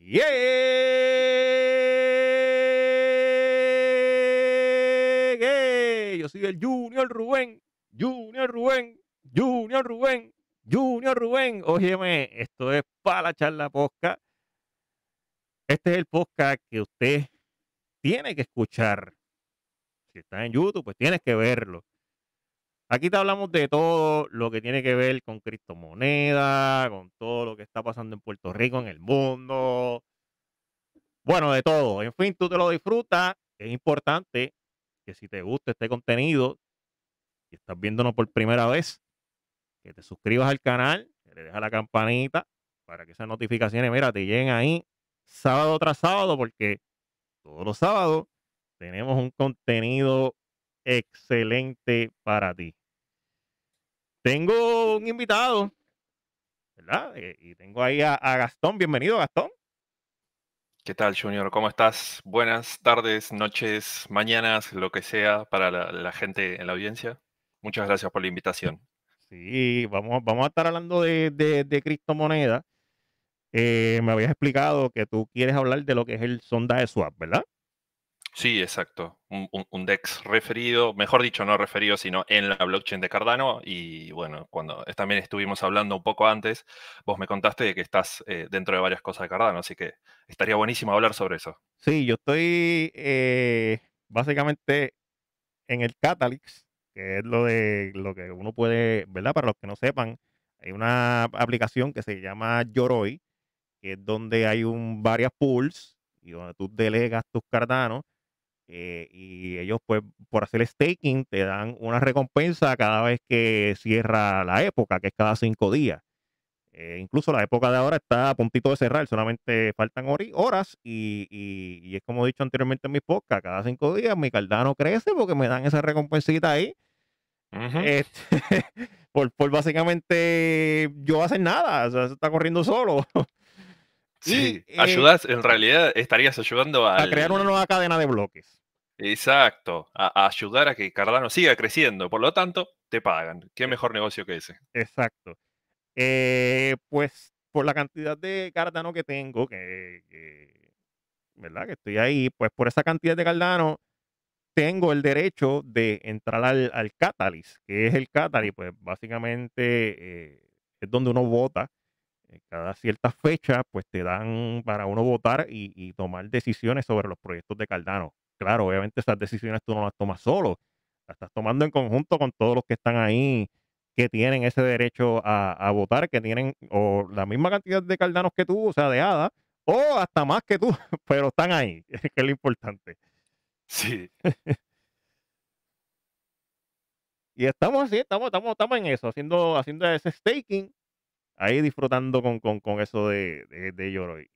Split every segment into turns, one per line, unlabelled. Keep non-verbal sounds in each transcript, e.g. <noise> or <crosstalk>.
Yeah. Yo soy el Junior Rubén, Junior Rubén, Junior Rubén, Junior Rubén. Óyeme, esto es para la charla posca. Este es el podcast que usted tiene que escuchar. Si está en YouTube, pues tienes que verlo. Aquí te hablamos de todo lo que tiene que ver con criptomonedas, con todo lo que está pasando en Puerto Rico, en el mundo. Bueno, de todo. En fin, tú te lo disfrutas. Es importante que si te gusta este contenido y estás viéndonos por primera vez, que te suscribas al canal, que le dejas la campanita para que esas notificaciones, mira, te lleguen ahí sábado tras sábado, porque todos los sábados tenemos un contenido excelente para ti. Tengo un invitado, ¿verdad? Eh, Y tengo ahí a, a Gastón. Bienvenido, Gastón.
¿Qué tal, Junior? ¿Cómo estás? Buenas tardes, noches, mañanas, lo que sea para la, la gente en la audiencia. Muchas gracias por la invitación.
Sí, vamos, vamos a estar hablando de, de, de criptomonedas. Eh, me habías explicado que tú quieres hablar de lo que es el sonda de swap, ¿verdad?
Sí, exacto. Un, DEX referido, mejor dicho, no referido, sino en la blockchain de Cardano. Y bueno, cuando también estuvimos hablando un poco antes, vos me contaste de que estás eh, dentro de varias cosas de Cardano, así que estaría buenísimo hablar sobre eso.
Sí, yo estoy eh, básicamente en el Catalyst, que es lo de lo que uno puede, ¿verdad? Para los que no sepan, hay una aplicación que se llama Yoroi, que es donde hay un, varias pools y donde tú delegas tus cardanos eh, y ellos, pues, por hacer staking, te dan una recompensa cada vez que cierra la época, que es cada cinco días. Eh, incluso la época de ahora está a puntito de cerrar, solamente faltan horas y, y- y es como he dicho anteriormente en mis podcasts, cada cinco días mi cardano crece porque me dan esa recompensita ahí
Ujú.
este, <laughs> por, por básicamente yo hacer nada, o sea, eso está corriendo solo <laughs>
Sí,
y, eh,
ayudás, en realidad estarías ayudando
a crear una
al,
nueva cadena de bloques.
Exacto, a, a ayudar a que Cardano siga creciendo. Por lo tanto, te pagan.
Eh.
¿Qué mejor negocio que ese?
Exacto. Eh, pues por la cantidad de Cardano que tengo, que, que, ¿verdad? Que estoy ahí, pues por esa cantidad de Cardano tengo el derecho de entrar al, al Catalyst, que es el Catalyst, pues básicamente eh, es donde uno vota. Eh, Cada cierta fecha, pues te dan para uno votar y, y tomar decisiones sobre los proyectos de Cardano. Claro, obviamente esas decisiones tú no las tomas solo, las estás tomando en conjunto con todos los que están ahí que tienen ese derecho a, a votar, que tienen o la misma cantidad de cardanos que tú, o sea, de hada, o hasta más que tú, <laughs> pero están ahí, <laughs> que es lo importante.
Sí,
Y estamos así, estamos, estamos, estamos en eso, haciendo, haciendo ese staking, ahí disfrutando con, con, con eso de, de, de Yoroi.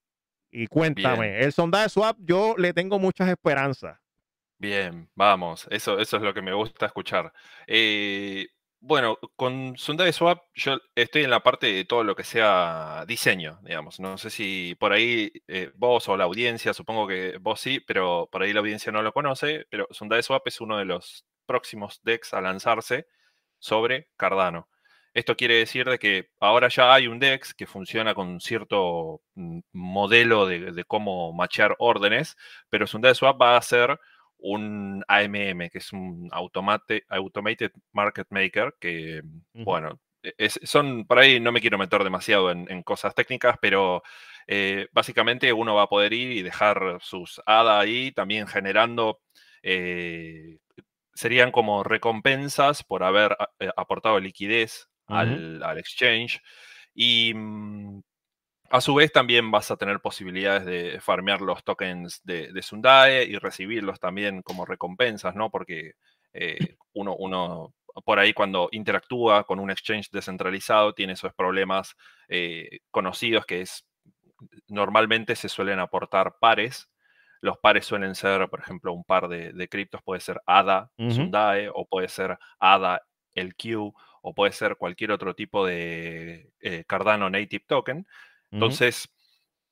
Y cuéntame,
bien,
el sondaje swap, yo le tengo muchas esperanzas.
bien, vamos. Eso, eso es lo que me gusta escuchar. Eh, bueno, con Sundae Swap yo estoy en la parte de todo lo que sea diseño, digamos. No sé si por ahí eh, vos o la audiencia, supongo que vos sí, pero por ahí la audiencia no lo conoce, pero Sundae Swap es uno de los próximos DEX a lanzarse sobre Cardano. Esto quiere decir de que ahora ya hay un DEX que funciona con cierto mm, modelo de, de cómo machear órdenes, pero Sundae Swap va a ser un AMM, que es un automate- Automated Market Maker, que, bueno, e- es- son, por ahí no me quiero meter demasiado en, en cosas técnicas, pero eh, básicamente uno va a poder ir y dejar sus ADA ahí, también generando, eh, serían como recompensas por haber eh, aportado liquidez Al, al exchange. Y mm, a su vez también vas a tener posibilidades de farmear los tokens de, de Sundae y recibirlos también como recompensas, ¿no? Porque eh, uno, uno por ahí cuando interactúa con un exchange descentralizado tiene esos problemas eh, conocidos que es normalmente se suelen aportar pares. Los pares suelen ser, por ejemplo, un par de, de criptos, puede ser ADA
Ujú.
Sundae o puede ser ADA LQ o puede ser cualquier otro tipo de eh, Cardano Native Token. Entonces,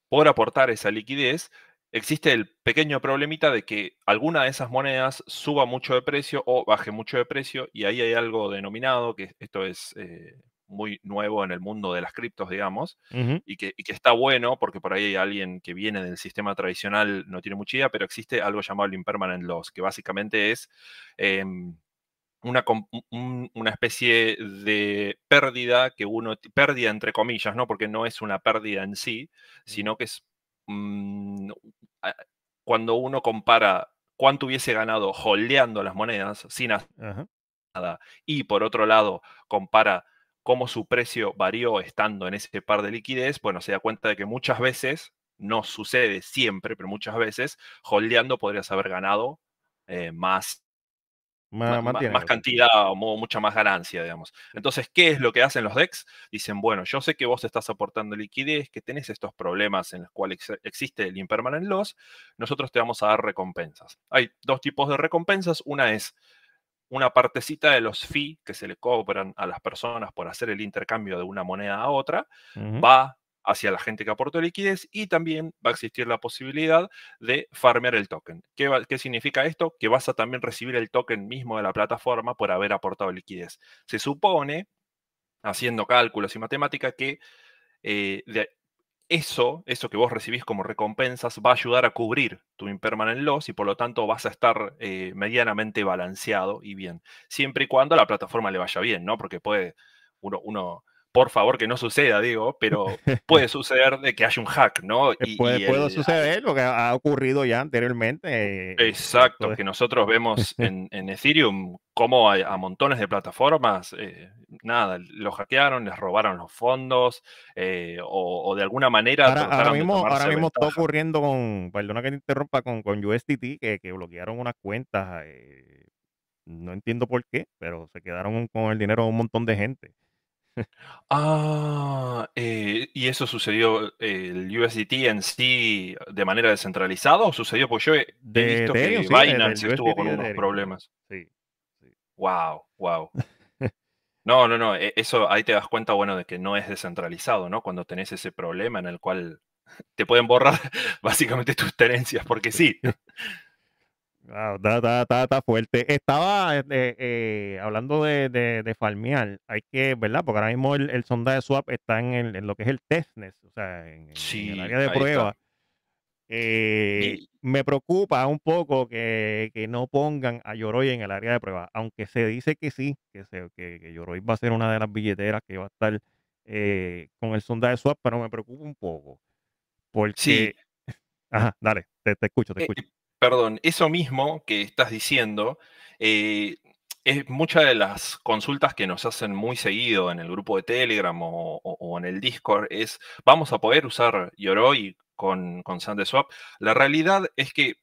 por aportar esa liquidez, existe el pequeño problemita de que alguna de esas monedas suba mucho de precio o baje mucho de precio y ahí hay algo denominado, que esto es eh, muy nuevo en el mundo de las criptos, digamos,
Ujú.
y que, y que está bueno porque por ahí hay alguien que viene del sistema tradicional, no tiene mucha idea, pero existe algo llamado el impermanent loss, que básicamente es em, una, com- un- una especie de pérdida que uno, pérdida entre comillas, ¿no? Porque no es una pérdida en sí, sino que es mm, cuando uno compara cuánto hubiese ganado holdeando las monedas sin hacer
Ajá.
nada y por otro lado compara cómo su precio varió estando en ese par de liquidez, bueno, se da cuenta de que muchas veces, no sucede siempre, pero muchas veces, holdeando podrías haber ganado eh, más
Más,
cantidad o mucha más ganancia, digamos. Entonces, ¿qué es lo que hacen los DEX? Dicen, bueno, yo sé que vos estás aportando liquidez, que tenés estos problemas en los cuales ex- existe el impermanent loss, nosotros te vamos a dar recompensas. Hay dos tipos de recompensas. Una es una partecita de los fee que se le cobran a las personas por hacer el intercambio de una moneda a otra, va hacia la gente que aportó liquidez y también va a existir la posibilidad de farmear el token. ¿Qué, qué significa esto? Que vas a también recibir el token mismo de la plataforma por haber aportado liquidez. Se supone, haciendo cálculos y matemática, que eh, eso, eso que vos recibís como recompensas, va a ayudar a cubrir tu impermanent loss y por lo tanto vas a estar eh, medianamente balanceado y bien. Siempre y cuando a la plataforma le vaya bien, ¿no? Porque puede, uno, uno por favor que no suceda, digo, pero puede <laughs> suceder de que haya un hack, ¿no?
Eh,
Y,
puede,
y
puede suceder lo que ha ocurrido ya anteriormente. eh,
Exacto, que nosotros vemos <laughs> en, en Ethereum cómo a, a montones de plataformas, eh, nada, los hackearon, les robaron los fondos eh, o, o de alguna manera
Ahora, ahora
trataron de
mismo, ahora mismo está ocurriendo con, perdona que te interrumpa, con, con USDT, que, que bloquearon unas cuentas. eh, no entiendo por qué, pero se quedaron con el dinero de un montón de gente.
Ah, eh, ¿y eso sucedió eh, el USDT en sí de manera descentralizada o sucedió? Porque yo he,
De
visto
Ethereum,
que
sí,
Binance estuvo con unos problemas.
Sí.
Wow, wow. <laughs> No, no, no, e- eso ahí te das cuenta, bueno, de que no es descentralizado, ¿no? Cuando tenés ese problema en el cual te pueden borrar <laughs> básicamente tus tenencias, porque sí. <laughs>
Wow, está, está- está- está fuerte. Estaba eh, eh, hablando de, de, de farmear. Hay que, ¿verdad? Porque ahora mismo el, el sonda de swap está en, el- en lo que es el testnet, o sea, en, el área de prueba. Eh,
Y-
me preocupa un poco que, que no pongan a Yoroi en el área de prueba, aunque se dice que sí, que, se, que, que Yoroi va a ser una de las billeteras que va a estar con el sonda de swap, pero me preocupa un poco. Porque,
Sí,
ajá, dale, te, te escucho, te escucho.
Perdón, eso mismo que estás diciendo eh, es muchas de las consultas que nos hacen muy seguido en el grupo de Telegram o, en el Discord es, ¿vamos a poder usar Yoroi con, con SandeSwap? La realidad es que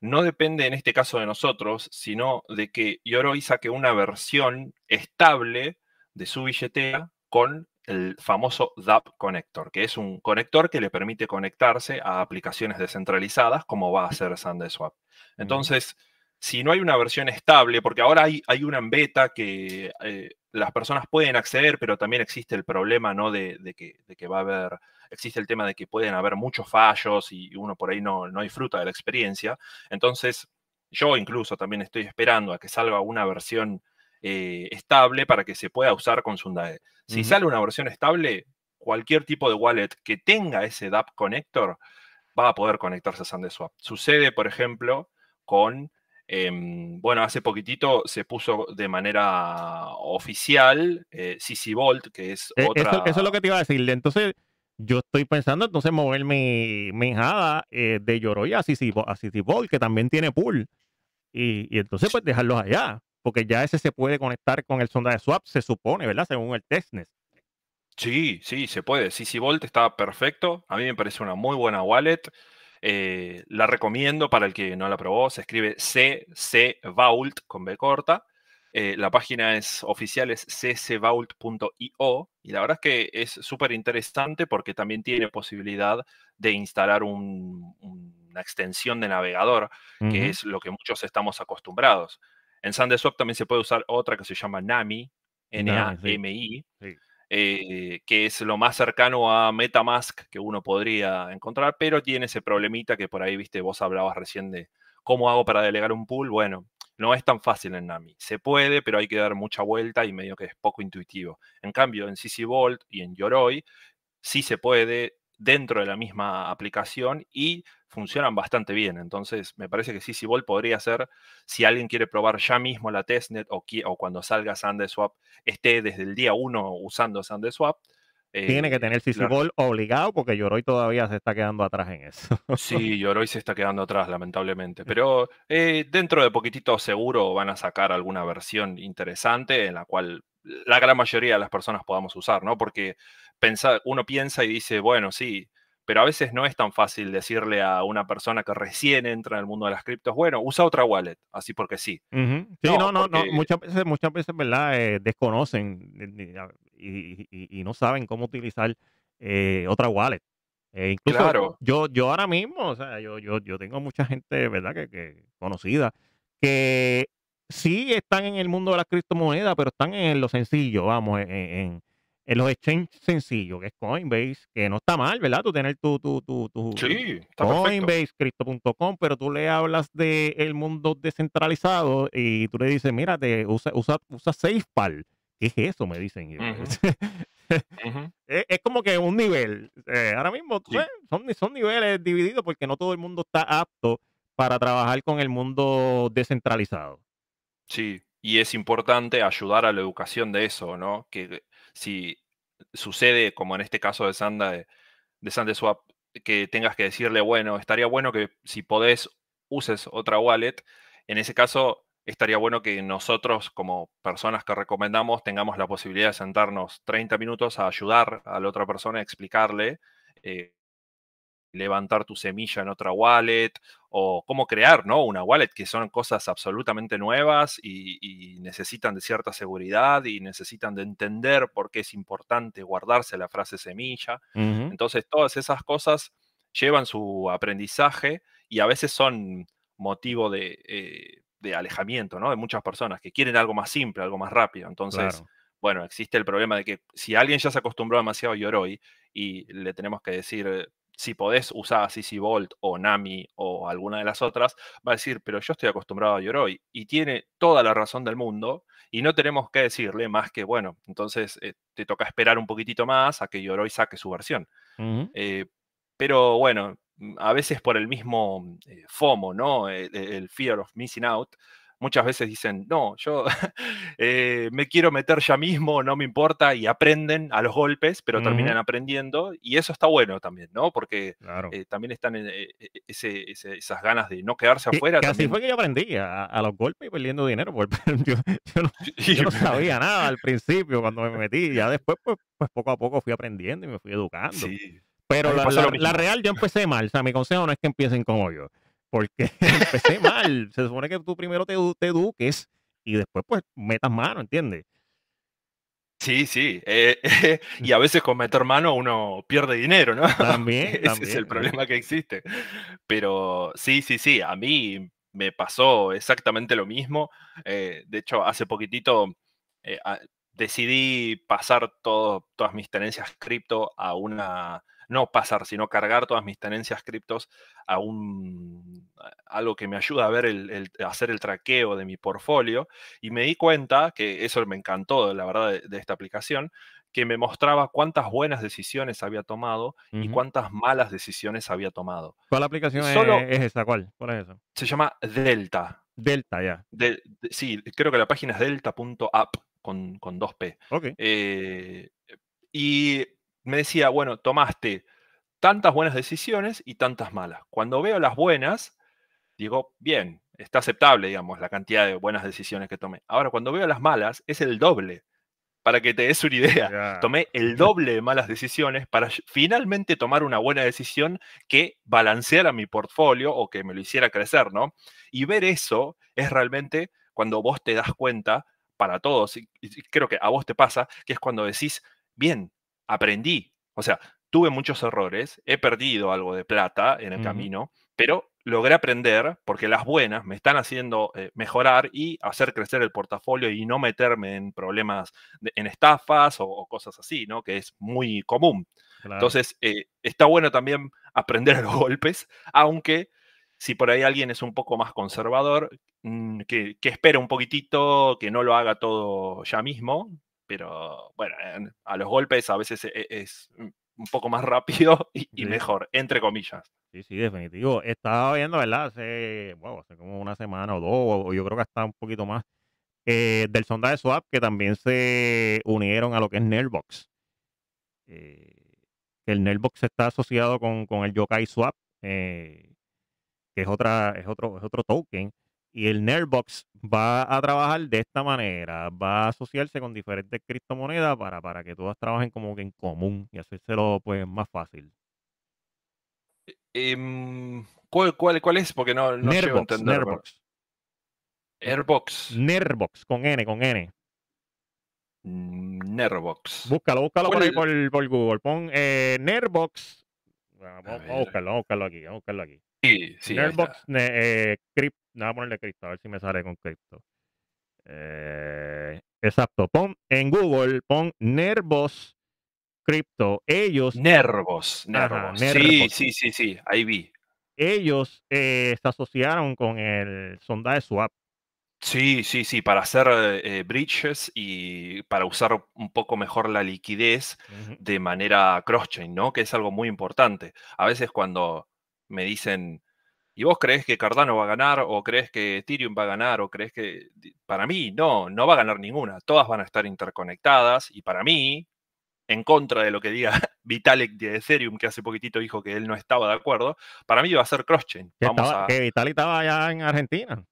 no depende en este caso de nosotros, sino de que Yoroi saque una versión estable de su billetera con el famoso DApp Connector, que es un conector que le permite conectarse a aplicaciones descentralizadas como va a ser SandeSwap. Entonces, si no hay una versión estable, porque ahora hay, hay una en beta que eh, las personas pueden acceder, pero también existe el problema ¿no? de, de que, de que va a haber, existe el tema de que pueden haber muchos fallos y uno por ahí no, no disfruta de la experiencia. Entonces, yo incluso también estoy esperando a que salga una versión eh, estable para que se pueda usar con Sundae. Si sale una versión estable, cualquier tipo de wallet que tenga ese DApp connector va a poder conectarse a SandeSwap. Sucede, por ejemplo, con, em, bueno, hace poquitito se puso de manera oficial eh, CC Vault, que es
Eh,
otra...
Eso, eso es lo que te iba a decir. Entonces, yo estoy pensando entonces mover mi, mi eh, de Yoroi a CC a CC Ball, que también tiene pool. Y, y entonces, pues dejarlos allá. Porque ya ese se puede conectar con el sonda de swap, se supone, ¿verdad? Según el testnet.
Sí, sí, se puede. CC Vault está perfecto. A mí me parece una muy buena wallet. Eh, la recomiendo para el que no la probó. Se escribe CC Vault con B corta. Eh, la página es oficial, es ccvault.io. Y la verdad es que es súper interesante porque también tiene posibilidad de instalar un- una extensión de navegador, que es lo que muchos estamos acostumbrados. En SandeSwap también se puede usar otra que se llama NAMI,
Nami, sí.
Eh, que es lo más cercano a MetaMask que uno podría encontrar, pero tiene ese problemita que por ahí, viste, vos hablabas recién de cómo hago para delegar un pool. Bueno, no es tan fácil en Nami. Se puede, pero hay que dar mucha vuelta y medio que es poco intuitivo. En cambio, en CC Vault y en Yoroi sí se puede dentro de la misma aplicación y funcionan bastante bien. Entonces, me parece que CC Vault podría ser, si alguien quiere probar ya mismo la testnet o, o cuando salga SandeSwap, esté desde el día 1 usando SandeSwap,
tiene que eh, tener CC obligado porque Yoroi todavía se está quedando atrás en eso.
sí, Yoroi se está quedando atrás, lamentablemente. <laughs> Pero eh, dentro de poquitito seguro van a sacar alguna versión interesante en la cual la gran mayoría de las personas podamos usar, ¿no? Porque uno piensa y dice, bueno, sí, pero a veces no es tan fácil decirle a una persona que recién entra en el mundo de las criptos, bueno, usa otra wallet, así porque sí.
Sí, no, no, no, muchas veces, muchas veces, ¿verdad? Eh, desconocen y, no saben cómo utilizar eh, otra wallet. Eh, incluso claro. yo, yo ahora mismo, o sea, yo, yo, yo tengo mucha gente, ¿verdad? Que, que conocida, que sí están en el mundo de las criptomonedas, pero están en lo sencillo, vamos, en en los exchanges sencillos, que es Coinbase, que no está mal, ¿verdad? Tú tener tu, tu, tu, tu
sí,
Coinbase, Crypto.com, pero tú le hablas del mundo descentralizado y tú le dices, mírate, usa, usa, usa SafePal. ¿Qué es eso? Me dicen. <laughs> es, como que un nivel. Eh, ahora mismo pues, son, son niveles divididos porque no todo el mundo está apto para trabajar con el mundo descentralizado.
Sí, y es importante ayudar a la educación de eso, ¿no? Que si sucede, como en este caso de Sanda, de, de SandeSwap, que tengas que decirle, bueno, estaría bueno que si podés uses otra wallet, en ese caso estaría bueno que nosotros como personas que recomendamos tengamos la posibilidad de sentarnos 30 minutos a ayudar a la otra persona a explicarle eh, levantar tu semilla en otra wallet o cómo crear ¿no? una wallet, que son cosas absolutamente nuevas y, necesitan de cierta seguridad y necesitan de entender por qué es importante guardarse la frase semilla. Entonces, todas esas cosas llevan su aprendizaje y a veces son motivo de, eh, alejamiento ¿no? de muchas personas que quieren algo más simple, algo más rápido. Entonces, bueno, existe el problema de que si alguien ya se acostumbró demasiado a Yoroi y le tenemos que decir, si podés usar CC Vault o Nami o alguna de las otras, va a decir, pero yo estoy acostumbrado a Yoroi. Y tiene toda la razón del mundo y no tenemos que decirle más que, bueno, entonces eh, te toca esperar un poquitito más a que Yoroi saque su versión. Eh, pero bueno, mm, a veces por el mismo eh, FOMO, ¿no? el, fear of missing out, muchas veces dicen, no, yo <laughs> eh, me quiero meter ya mismo, no me importa, y aprenden a los golpes, pero terminan aprendiendo, y eso está bueno también, ¿no? Porque eh, también están en, eh, esas ganas de no quedarse afuera.
así fue que yo aprendí, a, los golpes y perdiendo dinero, porque <laughs> yo, no, <laughs> sabía nada al principio cuando me metí, ya después, pues, pues poco a poco fui aprendiendo y me fui educando. Pero la, la, real yo empecé mal, o sea, mi consejo no es que empiecen como yo porque <laughs> empecé mal. Se supone que tú primero te, eduques y después pues metas mano, ¿entiendes?
Sí, sí. Eh, <laughs> y a veces con meter mano uno pierde dinero, ¿no?
También. <laughs>
Ese es el problema que existe. Pero sí, sí, sí. A mí me pasó exactamente lo mismo. Eh, de hecho, hace poquitito eh, decidí pasar todo, todas mis tenencias cripto a una no pasar, sino cargar todas mis tenencias criptos a un algo que me ayuda a ver el, hacer el traqueo de mi portfolio y me di cuenta que eso me encantó la verdad de, esta aplicación que me mostraba cuántas buenas decisiones había tomado y cuántas malas decisiones había tomado.
¿Cuál aplicación es, esa? ¿Cuál? ¿Cuál es eso?
Se llama Delta.
Delta, ya.
sí, creo que la página es delta.app con, con 2P.
Ok.
Eh, y me decía, bueno, tomaste tantas buenas decisiones y tantas malas. Cuando veo las buenas, digo, bien, está aceptable, digamos, la cantidad de buenas decisiones que tomé. Ahora, cuando veo las malas, es el doble. Para que te des una idea, tomé el <laughs> doble de malas decisiones para finalmente tomar una buena decisión que balanceara mi portfolio o que me lo hiciera crecer, ¿no? Y ver eso es realmente cuando vos te das cuenta, para todos, y creo que a vos te pasa, que es cuando decís, bien, aprendí. O sea, tuve muchos errores, he perdido algo de plata en el camino, pero logré aprender porque las buenas me están haciendo eh, mejorar y hacer crecer el portafolio y no meterme en problemas, en estafas o, cosas así, ¿no? Que es muy común. Entonces, eh, está bueno también aprender a los <laughs> golpes, aunque si por ahí alguien es un poco más conservador, mm, que, que espere un poquitito, que no lo haga todo ya mismo, pero bueno, a los golpes a veces e, es, un poco más <laughs> rápido y, mejor, entre comillas.
Sí, sí, definitivo. Estaba viendo, ¿verdad? Hace, hace como una semana o dos, o yo creo que hasta un poquito más, eh, del sonda de Swap, que también se unieron a lo que es Nerbox. Eh, el Nerbox está asociado con, con el Yokai Swap, eh, que es, otra, es, otro, es otro token. Y el Nerbox va a trabajar de esta manera, va a asociarse con diferentes criptomonedas para, para que todas trabajen como que en común y hacérselo pues más fácil.
Em, ¿cuál, cuál, es? Porque no, no a entender. Nerbox. Airbox.
Nerbox, con N, con N.
Nerbox.
Búscalo, búscalo por ahí por, Google. Pon eh, Nerbox. Vamos, a buscarlo, vamos a buscarlo aquí, vamos a buscarlo aquí.
Sí, sí.
Nerbox, eh, Crypt, voy a ponerle cripto, a ver si me sale con cripto. Eh, exacto, pon en Google, pon Nervos Crypto. Ellos.
Nervos, Nervos. Sí, sí, sí, sí, ahí vi.
Ellos eh, se asociaron con el sondaje swap.
Sí, sí, sí, para hacer eh, bridges y para usar un poco mejor la liquidez de manera cross-chain, ¿no? Que es algo muy importante. A veces cuando me dicen, ¿y vos crees que Cardano va a ganar? ¿O crees que Ethereum va a ganar? ¿O crees que... Para mí, no, no va a ganar ninguna. Todas van a estar interconectadas y para mí, en contra de lo que diga <laughs> Vitalik de Ethereum, que hace poquitito dijo que él no estaba de acuerdo, para mí va a ser cross-chain.
Que Vitalik estaba allá en Argentina.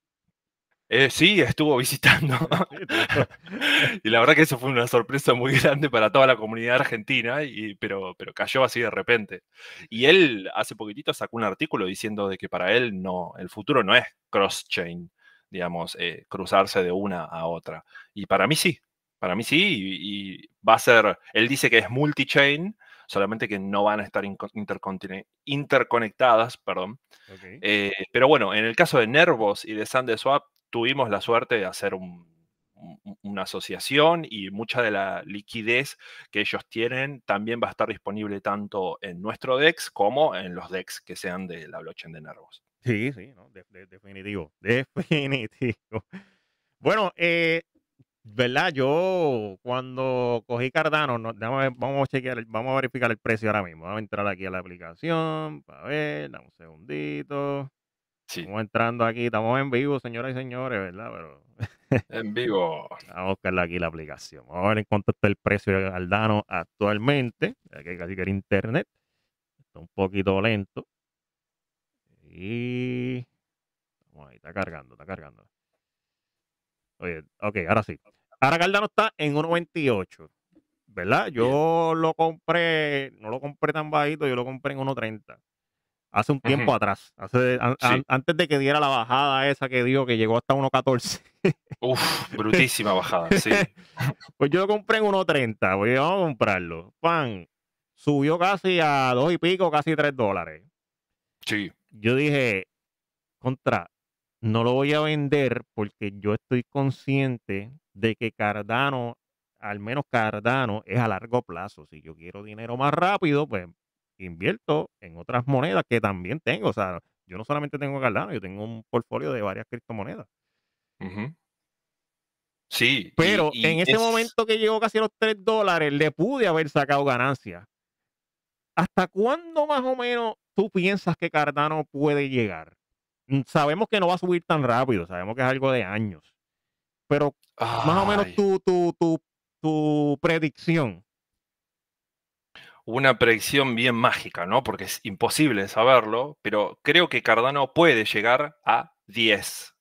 Eh, sí, estuvo visitando. <laughs> <laughs> y la verdad que eso fue una sorpresa muy grande para toda la comunidad argentina, y, pero, pero cayó así de repente. Y él hace poquitito sacó un artículo diciendo de que para él no, el futuro no es cross-chain, digamos, eh, cruzarse de una a otra. Y para mí sí, para mí sí, y, va a ser, él dice que es multi-chain, solamente que no van a estar interconectadas, perdón. Eh, pero bueno, en el caso de Nervos y de SandeSwap, tuvimos la suerte de hacer una asociación y mucha de la liquidez que ellos tienen también va a estar disponible tanto en nuestro DEX como en los DEX que sean de la blockchain de Nervos.
Sí, sí, definitivo, <laughs> definitivo. Bueno, eh, ¿verdad? Yo cuando cogí Cardano, vamos, a chequear, vamos a verificar el precio ahora mismo. Vamos a entrar aquí a la aplicación para ver, dame un segundito. Estamos entrando aquí, estamos en vivo, señoras y señores, ¿verdad? Pero
en vivo. <laughs>
Vamos a buscarle aquí la aplicación. Vamos a ver en cuánto está el precio de Cardano actualmente. Aquí casi que el internet. Está un poquito lento. Y. Vamos ahí, está cargando, está cargando. Oye, ok, ahora sí. Ahora Cardano está en 1.28. ¿Verdad? Yo lo compré, no lo compré tan bajito, yo lo compré en 1.30 hace un tiempo atrás, hace, antes de que diera la bajada esa que dio, que llegó hasta 1.14.
Uf, <laughs> brutísima bajada, sí.
pues yo lo compré en 1.30, voy a comprarlo. Pan, subió casi a dos y pico, casi 3 dólares.
Sí.
Yo dije, contra, no lo voy a vender porque yo estoy consciente de que Cardano, al menos Cardano, es a largo plazo. Si yo quiero dinero más rápido, pues invierto en otras monedas que también tengo. O sea, yo no solamente tengo Cardano, yo tengo un portfolio de varias criptomonedas.
Sí.
Pero en ese momento que llegó casi a los 3 dólares, le pude haber sacado ganancias. ¿Hasta cuándo más o menos tú piensas que Cardano puede llegar? Mm, sabemos que no va a subir tan rápido, sabemos que es algo de años. Pero más o menos tu, tu, tu, tu predicción
una predicción bien mágica, ¿no? Porque es imposible saberlo, pero creo que Cardano puede llegar a 10.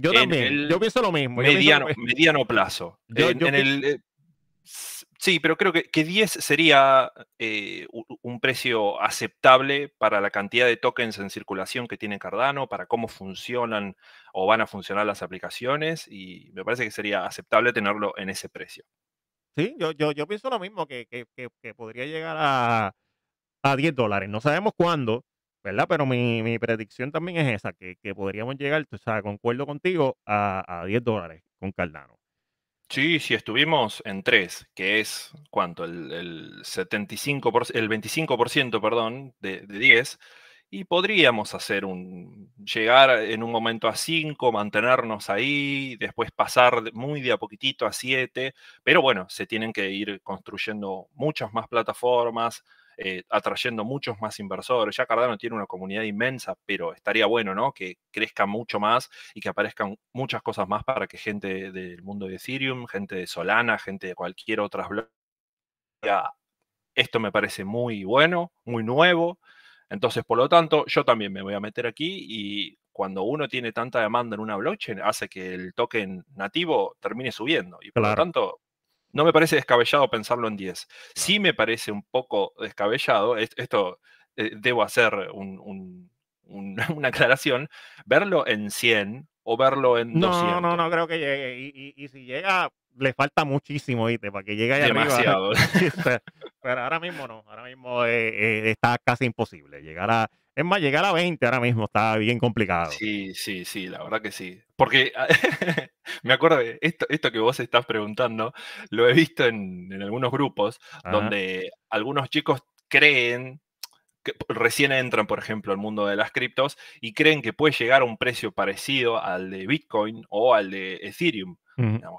yo también, yo pienso lo mismo.
Mediano, mediano plazo. en, el, eh, sí, pero creo que, que 10 sería eh, un precio aceptable para la cantidad de tokens en circulación que tiene Cardano, para cómo funcionan o van a funcionar las aplicaciones, y me parece que sería aceptable tenerlo en ese precio.
Sí, yo, yo, yo pienso lo mismo, que, que, que, podría llegar a, a 10 dólares. No sabemos cuándo, ¿verdad? Pero mi, mi predicción también es esa, que, que podríamos llegar, o sea, concuerdo contigo, a, a 10 dólares con Cardano.
Sí, sí, estuvimos en 3, que es, ¿cuánto? El, el 75%, el 25%, perdón, de, de 10. Y podríamos hacer un, llegar en un momento a 5, mantenernos ahí, después pasar muy de a poquitito a 7, pero bueno, se tienen que ir construyendo muchas más plataformas, eh, atrayendo muchos más inversores. Ya Cardano tiene una comunidad inmensa, pero estaría bueno, ¿no? Que crezca mucho más y que aparezcan muchas cosas más para que gente del mundo de Ethereum, gente de Solana, gente de cualquier otra esto me parece muy bueno, muy nuevo, entonces, por lo tanto, yo también me voy a meter aquí y cuando uno tiene tanta demanda en una blockchain, hace que el token nativo termine subiendo. Y por lo tanto, no me parece descabellado pensarlo en 10. Sí me parece un poco descabellado, esto eh, debo hacer <laughs> una aclaración, verlo en 100 o verlo en 200.
No, no, no creo que llegue. Y, si llega, le falta muchísimo, ¿viste? Para que llegue allá
Demasiado. <laughs>
Pero ahora mismo no, ahora mismo eh, eh, está casi imposible. Llegar a, es más, llegar a 20 ahora mismo está bien complicado.
Sí, sí, sí, la verdad que sí. Porque <laughs> me acuerdo de esto, esto que vos estás preguntando, lo he visto en, algunos grupos donde algunos chicos creen que recién entran, por ejemplo, al mundo de las criptos y creen que puede llegar a un precio parecido al de Bitcoin o al de Ethereum.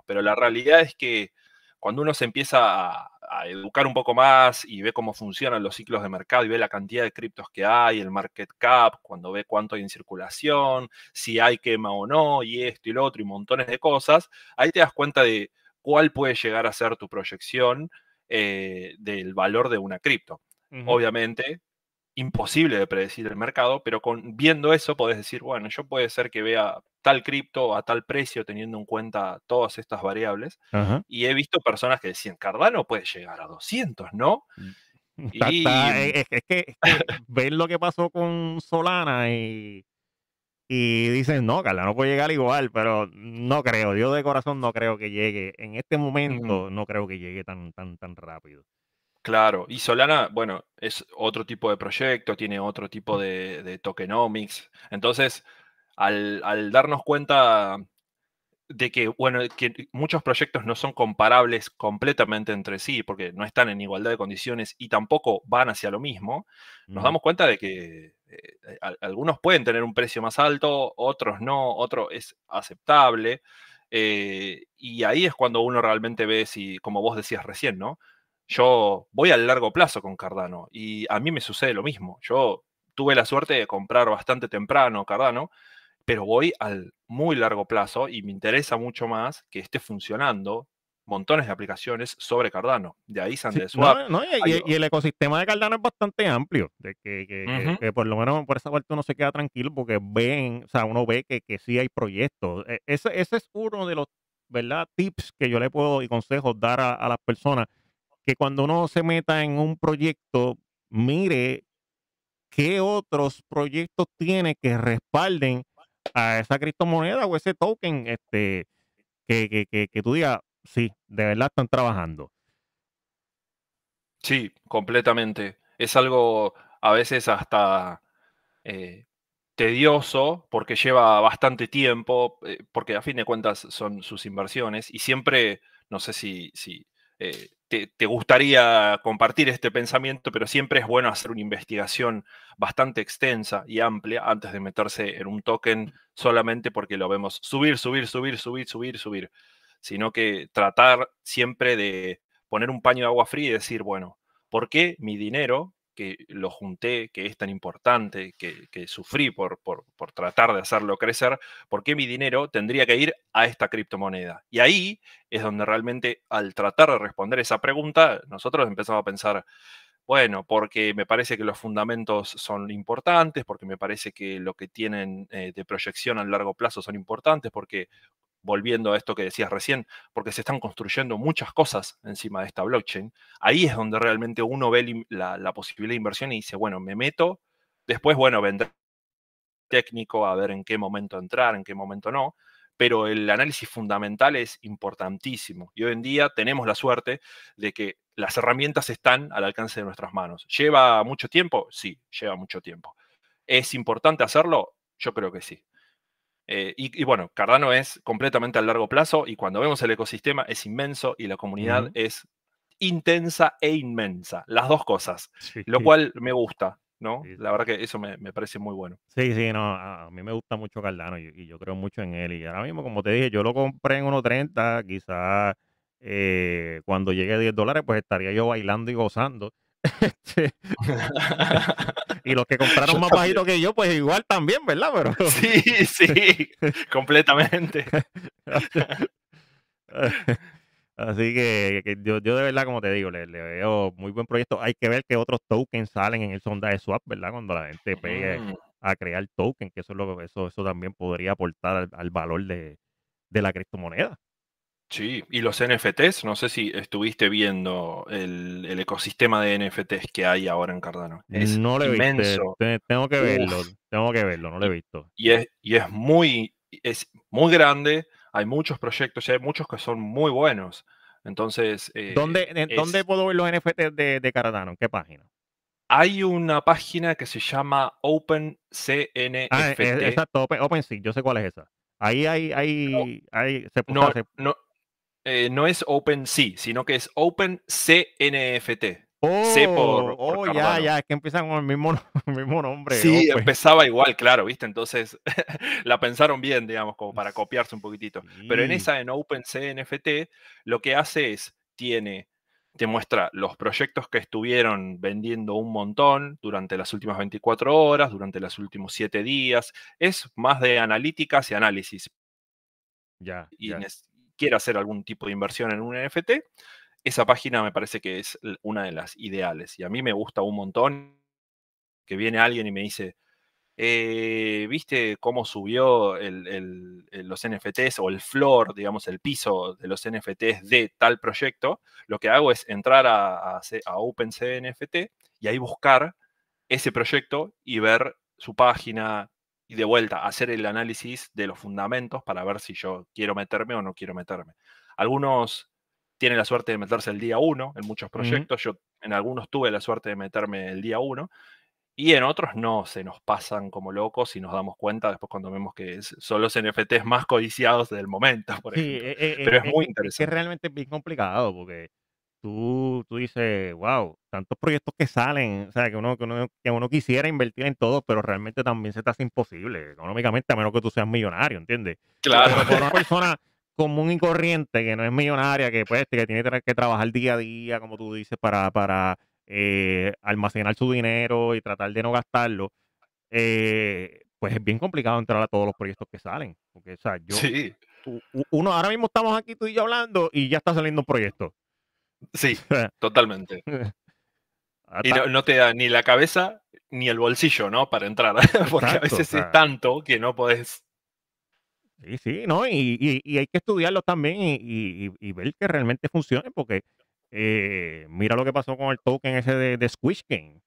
pero la realidad es que cuando uno se empieza a, educar un poco más y ve cómo funcionan los ciclos de mercado y ve la cantidad de criptos que hay, el market cap, cuando ve cuánto hay en circulación, si hay quema o no, y esto y lo otro, y montones de cosas, ahí te das cuenta de cuál puede llegar a ser tu proyección eh, del valor de una cripto. Obviamente, imposible de predecir el mercado, pero con, viendo eso podés decir, bueno, yo puede ser que vea tal cripto a tal precio teniendo en cuenta todas estas variables. Y he visto personas que decían, Cardano puede llegar a 200, ¿no?
Mm, y... es, que, <laughs> ven lo que pasó con Solana y, y dicen, no, Cardano puede llegar igual, pero no creo, yo de corazón no creo que llegue. En este momento no creo que llegue tan, tan, tan rápido.
Claro, y Solana, bueno, es otro tipo de proyecto, tiene otro tipo de, tokenomics. Entonces, al, darnos cuenta de que, bueno, que muchos proyectos no son comparables completamente entre sí, porque no están en igualdad de condiciones y tampoco van hacia lo mismo, nos damos cuenta de que eh, algunos pueden tener un precio más alto, otros no, otro es aceptable. Eh, y ahí es cuando uno realmente ve si, como vos decías recién, ¿no? Yo voy al largo plazo con Cardano y a mí me sucede lo mismo. Yo tuve la suerte de comprar bastante temprano Cardano, pero voy al muy largo plazo y me interesa mucho más que esté funcionando montones de aplicaciones sobre Cardano. De ahí SandeSwap.
No, y, el ecosistema de Cardano es bastante amplio, de que, por lo menos por esa parte uno se queda tranquilo porque ven, o sea, uno ve que, que sí hay proyectos. E, ese, ese es uno de los, ¿verdad? Tips que yo le puedo y consejos dar a las personas que cuando uno se meta en un proyecto, mire qué otros proyectos tiene que respalden a esa criptomoneda o ese token, este, que, que, que, tú digas, sí, de verdad están trabajando.
Sí, completamente. Es algo a veces hasta eh, tedioso porque lleva bastante tiempo, eh, porque a fin de cuentas son sus inversiones y siempre, no sé si, eh, te, gustaría compartir este pensamiento, pero siempre es bueno hacer una investigación bastante extensa y amplia antes de meterse en un token solamente porque lo vemos subir, subir, subir, subir, subir, subir, sino que tratar siempre de poner un paño de agua fría y decir, bueno, ¿por qué mi dinero que lo junté, que es tan importante, que, sufrí por, por, tratar de hacerlo crecer, ¿por qué mi dinero tendría que ir a esta criptomoneda? Y ahí es donde realmente al tratar de responder esa pregunta, nosotros empezamos a pensar, bueno, porque me parece que los fundamentos son importantes, porque me parece que lo que tienen eh, de proyección a largo plazo son importantes, porque volviendo a esto que decías recién, porque se están construyendo muchas cosas encima de esta blockchain, ahí es donde realmente uno ve la, posibilidad de inversión y dice, bueno, me meto, después, bueno, vendré técnico a ver en qué momento entrar, en qué momento no, pero el análisis fundamental es importantísimo. Y hoy en día tenemos la suerte de que las herramientas están al alcance de nuestras manos. ¿Lleva mucho tiempo? Sí, lleva mucho tiempo. ¿Es importante hacerlo? Yo creo que sí. Eh, y, bueno, Cardano es completamente a largo plazo y cuando vemos el ecosistema es inmenso y la comunidad es intensa e inmensa, las dos cosas, lo cual me gusta. ¿no?
Sí,
La verdad que eso me, me parece muy bueno.
Sí, sí, no, a a mí me gusta mucho Cardano y, y yo creo mucho en él. Y ahora mismo, como te dije, yo lo compré en 1.30, quizás eh, cuando llegue a 10 dólares, pues estaría yo bailando y gozando. Este, <laughs> y los que compraron
Yo
más
también.
bajito que yo, pues igual también, ¿verdad? Pero <laughs>
Sí, sí, <laughs> completamente.
Así que, que yo, yo de verdad, como te digo, le, le veo muy buen proyecto. Hay que ver que otros tokens salen en el sonda de swap, ¿verdad? Cuando la gente pegue
Mm,
a crear token, que eso es lo que- eso, eso también podría aportar al, al valor de, de la criptomoneda.
Sí, y los NFTs, no sé si estuviste viendo el, el ecosistema de NFTs que hay ahora en Cardano. Es
No lo
inmenso.
te- tengo que verlo,
Uf.
tengo que verlo, no lo he visto.
y es, y es muy, es muy grande, hay muchos proyectos y hay muchos que son muy buenos. Entonces, eh,
¿Dónde, ¿Dónde puedo ver los NFT de, de Cardano? ¿En qué página?
hay una página que se llama
Ah,
OpenCNFT.
es- exacto, Open, OpenSea, yo sé cuál es esa. Ahí hay, hay, hay, se, o
no, no, eh, no es OpenSea, sino que es OpenCNFT.
oh,
C por- por
oh, ya, ya, es que empiezan con el mismo, el <laughs> mismo nombre.
Sí,
Open.
empezaba igual, claro, ¿viste? Entonces <laughs> la pensaron bien, digamos, como para copiarse un poquitito. Pero en esa, en OpenCNFT, lo que hace es, tiene, te muestra los proyectos que estuvieron vendiendo un montón durante las últimas 24 horas, durante los últimos 7 días. Es más de analíticas y análisis.
Ya,
Y
ya.
Quiere hacer algún tipo de inversión en un NFT, esa página me parece que es una de las ideales. Y a mí me gusta un montón que viene alguien y me dice, eh, ¿viste cómo subió los NFTs o el floor, digamos, el piso de los NFTs de tal proyecto? Lo que hago es entrar a, a, a OpenCNFT y ahí buscar ese proyecto y ver su página y de vuelta hacer el análisis de los fundamentos para ver si yo quiero meterme o no quiero meterme. Algunos tienen la suerte de meterse el día 1 en muchos proyectos, yo en algunos tuve la suerte de meterme el día 1 y en otros no, se nos pasan como locos y nos damos cuenta después cuando vemos que es- son los NFTs más codiciados del momento, por
Sí,
ejemplo.
eh, eh,
Pero
eh,
es muy interesante.
que realmente es bien complicado porque tú, tú dices, wow, tantos proyectos que salen, o sea, que uno, que, uno, que uno quisiera invertir en todo, pero realmente también se te hace imposible económicamente, a menos que tú seas millonario, ¿entiendes?
Claro.
Pero para una persona común y corriente que no es millonaria, que pues que tiene que trabajar día a día, como tú dices, para, para eh, almacenar su dinero y tratar de no gastarlo, eh, pues es bien complicado entrar a todos los proyectos que salen. Porque, o sea, yo,
Sí,
uno, ahora mismo estamos aquí tú y yo hablando y ya está saliendo un proyecto.
Sí, <laughs> totalmente. Y
Hasta-
no, no te da ni la cabeza ni el bolsillo, ¿no? Para entrar. <laughs> Porque a
o
veces
sea.
es tanto que no podés.
Sí, sí, ¿no? Y, y- y hay que estudiarlos también y, y- y- y ver que realmente funcione, porque eh, mira lo que pasó con el token ese de, de Squish Game.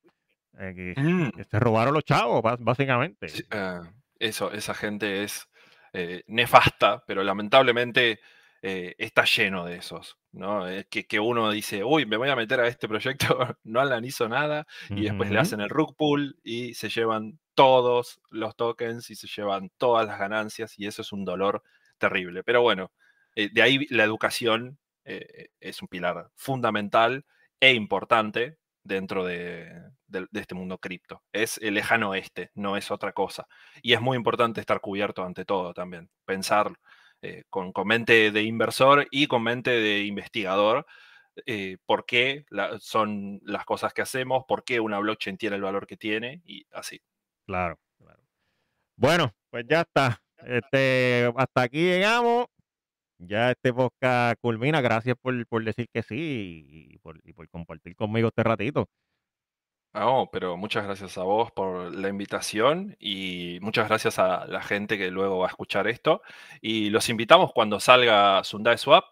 eh, que,
Mm,
que se robaron los chavos, básicamente.
sí, ah, eso, esa gente es eh, nefasta, pero lamentablemente eh, está lleno de esos, ¿no? Eh, que, que uno dice, uy, me voy a meter a este proyecto, <laughs> no han hizo nada, y después le hacen el rug pull y se llevan todos los tokens y se llevan todas las ganancias, y eso es un dolor terrible. Pero bueno, eh, de ahí la educación eh, es un pilar fundamental e importante dentro de, de- de este mundo cripto. Es el lejano oeste, no es otra cosa. Y es muy importante estar cubierto ante todo también, pensar eh, con, con mente de inversor y con mente de investigador. eh, por qué son las cosas que hacemos, por qué una blockchain tiene el valor que tiene y así.
Claro, claro. Bueno, pues ya está. Este, hasta aquí llegamos. Ya este podcast culmina. Gracias por, por decir que sí y por compartir conmigo este ratito.
No, pero muchas gracias a vos por la invitación y muchas gracias a la gente que luego va a escuchar esto. Y los invitamos cuando salga Sundae Swap,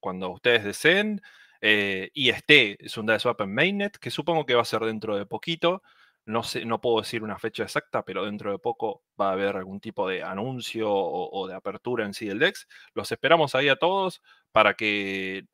cuando ustedes deseen, eh, y esté Sundae Swap en Mainnet, que supongo que va a ser dentro de poquito. No sé, no puedo decir una fecha exacta, pero dentro de poco va a haber algún tipo de anuncio o, o de apertura en sí del DEX. Los esperamos ahí a todos para que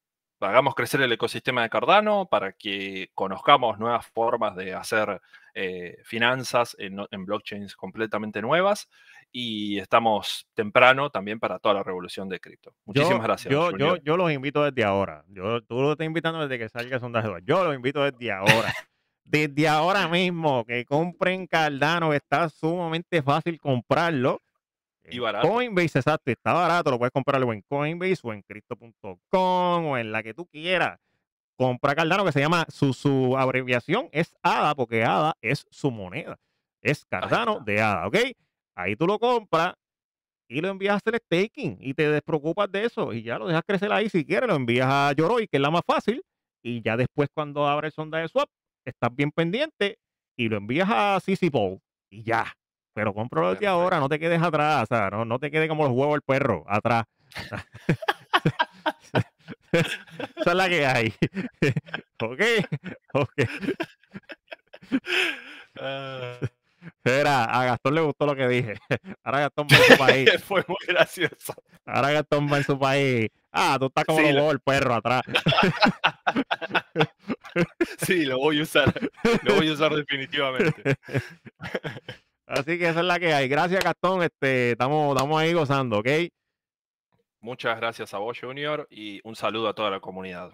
hagamos crecer el ecosistema de Cardano, para que conozcamos nuevas formas de hacer eh, finanzas en, en blockchains completamente nuevas. Y estamos temprano también para toda la revolución de cripto. Muchísimas
yo,
gracias.
Yo, yo, yo los invito desde ahora. Yo, tú lo estás invitando desde que salga el sondaje. Yo los invito desde ahora. desde ahora mismo que compren Cardano, está sumamente fácil comprarlo.
Y barato.
Coinbase, exacto, está barato, lo puedes comprar en Coinbase o en Crypto.com o en la que tú quieras. Compra Cardano, que se llama, su, su abreviación es ADA, porque ADA es su moneda. Es Cardano de ADA, ¿ok? Ahí tú lo compras y lo envías a hacer staking y te despreocupas de eso y ya lo dejas crecer ahí si quieres, lo envías a Yoroi, que es la más fácil, y ya después cuando abre el sonda de swap, estás bien pendiente y lo envías a CC y ya. Pero cómpralo desde ahora, no te quedes atrás, o sea, no, no te quedes como los huevos del perro, atrás. <laughs> Esa es la que hay. <laughs> ok, ok. Espera, a Gastón le gustó lo que dije. <laughs> Ahora Gastón va en su país.
fue muy gracioso.
Ahora Gastón va en su país. Ah, tú estás como
Sí,
los
lo-
huevos del perro atrás.
Sí, lo voy a usar. Lo voy a usar definitivamente.
Así que esa es la que hay. Gracias, Gastón. Este, estamos, estamos ahí gozando, ¿ok?
Muchas gracias a vos, Junior, y un saludo a toda la comunidad.